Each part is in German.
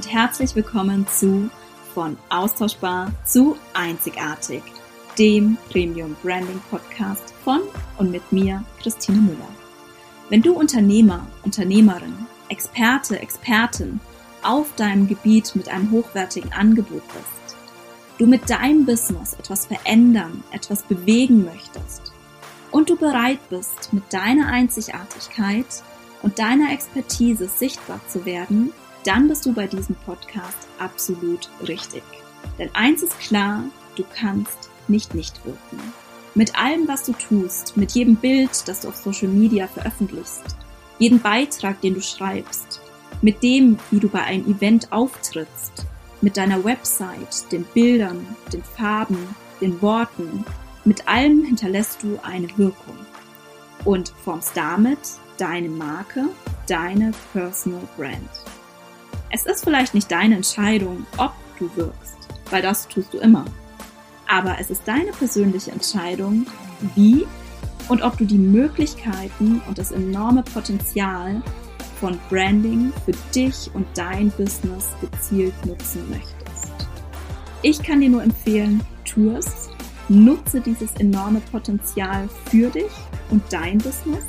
und herzlich willkommen zu Von Austauschbar zu Einzigartig, dem Premium Branding Podcast von und mit mir, Christine Müller. Wenn du Unternehmer, Unternehmerin, Experte, Expertin auf deinem Gebiet mit einem hochwertigen Angebot bist, du mit deinem Business etwas verändern, etwas bewegen möchtest und du bereit bist, mit deiner Einzigartigkeit und deiner Expertise sichtbar zu werden, dann bist du bei diesem Podcast absolut richtig. Denn eins ist klar, du kannst nicht nicht wirken. Mit allem, was du tust, mit jedem Bild, das du auf Social Media veröffentlichst, jedem Beitrag, den du schreibst, mit dem, wie du bei einem Event auftrittst, mit deiner Website, den Bildern, den Farben, den Worten, mit allem hinterlässt du eine Wirkung und formst damit deine Marke, deine Personal Brand. Es ist vielleicht nicht deine Entscheidung, ob du wirkst, weil das tust du immer. Aber es ist deine persönliche Entscheidung, wie und ob du die Möglichkeiten und das enorme Potenzial von Branding für dich und dein Business gezielt nutzen möchtest. Ich kann dir nur empfehlen, tu es, nutze dieses enorme Potenzial für dich und dein Business.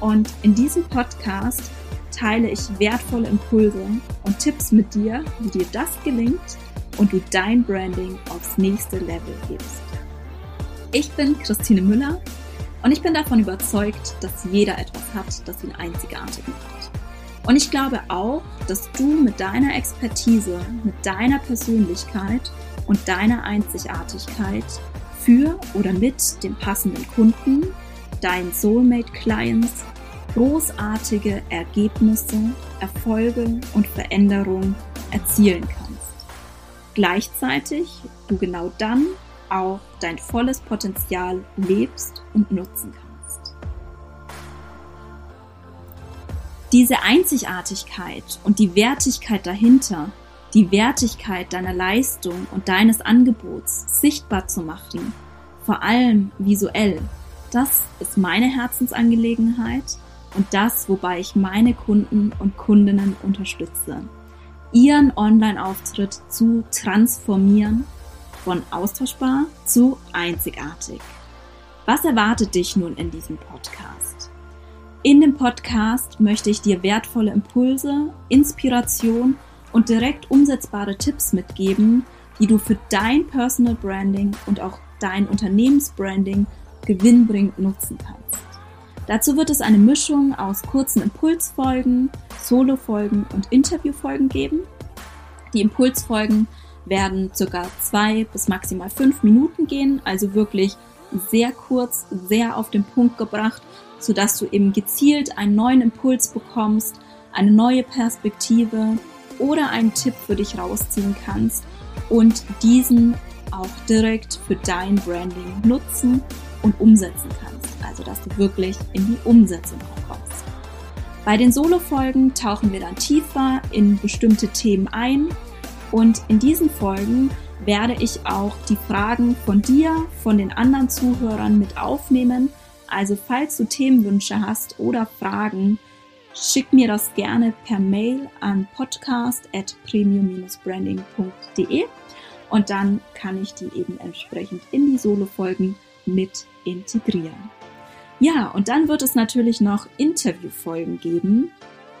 Und in diesem Podcast teile ich wertvolle Impulse und Tipps mit dir, wie dir das gelingt und du dein Branding aufs nächste Level hebst. Ich bin Christine Müller und ich bin davon überzeugt, dass jeder etwas hat, das ihn einzigartig macht. Und ich glaube auch, dass du mit deiner Expertise, mit deiner Persönlichkeit und deiner Einzigartigkeit für oder mit den passenden Kunden, deinen Soulmate-Clients großartige Ergebnisse, Erfolge und Veränderungen erzielen kannst. Gleichzeitig du genau dann auch dein volles Potenzial lebst und nutzen kannst. Diese Einzigartigkeit und die Wertigkeit dahinter, die Wertigkeit deiner Leistung und deines Angebots sichtbar zu machen, vor allem visuell, das ist meine Herzensangelegenheit und das, wobei ich meine Kunden und Kundinnen unterstütze, ihren Online-Auftritt zu transformieren, von austauschbar zu einzigartig. Was erwartet dich nun in diesem Podcast? In dem Podcast möchte ich dir wertvolle Impulse, Inspiration und direkt umsetzbare Tipps mitgeben, die du für dein Personal Branding und auch dein Unternehmensbranding gewinnbringend nutzen kannst. Dazu wird es eine Mischung aus kurzen Impulsfolgen, Solofolgen und Interviewfolgen geben. Die Impulsfolgen werden circa zwei bis maximal fünf Minuten gehen, also wirklich sehr kurz, sehr auf den Punkt gebracht, sodass du eben gezielt einen neuen Impuls bekommst, eine neue Perspektive oder einen Tipp für dich rausziehen kannst und diesen auch direkt für dein Branding nutzen und umsetzen kannst. Also, dass du wirklich in die Umsetzung kommst. Bei den Solo-Folgen tauchen wir dann tiefer in bestimmte Themen ein und in diesen Folgen werde ich auch die Fragen von dir, von den anderen Zuhörern mit aufnehmen. Also falls du Themenwünsche hast oder Fragen, schick mir das gerne per Mail an podcast at premium-branding.de und dann kann ich die eben entsprechend in die Solo-Folgen mit integrieren. Ja, und dann wird es natürlich noch Interviewfolgen geben.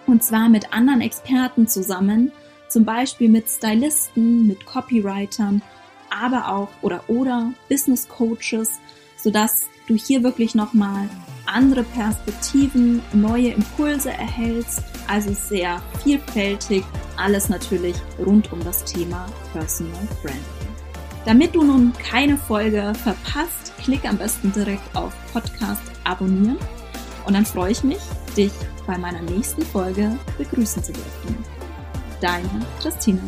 Und zwar mit anderen Experten zusammen, zum Beispiel mit Stylisten, mit Copywritern, aber auch oder oder Business Coaches, sodass du hier wirklich nochmal andere Perspektiven, neue Impulse erhältst. Also sehr vielfältig, alles natürlich rund um das Thema Personal Branding. Damit du nun keine Folge verpasst, klick am besten direkt auf Podcast abonnieren und dann freue ich mich, dich bei meiner nächsten Folge begrüßen zu dürfen. Deine Christine.